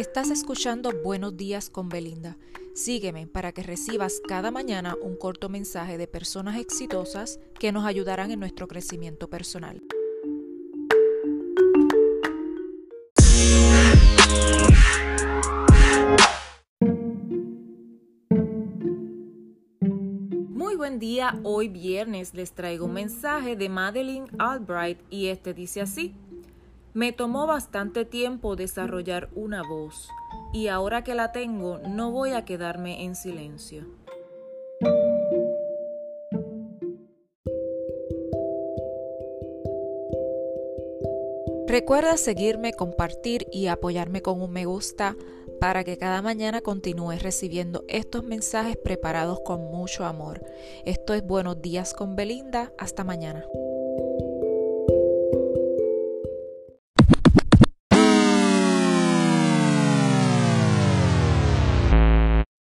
Estás escuchando Buenos días con Belinda. Sígueme para que recibas cada mañana un corto mensaje de personas exitosas que nos ayudarán en nuestro crecimiento personal. Muy buen día, hoy viernes les traigo un mensaje de Madeline Albright y este dice así. Me tomó bastante tiempo desarrollar una voz y ahora que la tengo no voy a quedarme en silencio. Recuerda seguirme, compartir y apoyarme con un me gusta para que cada mañana continúes recibiendo estos mensajes preparados con mucho amor. Esto es Buenos días con Belinda. Hasta mañana.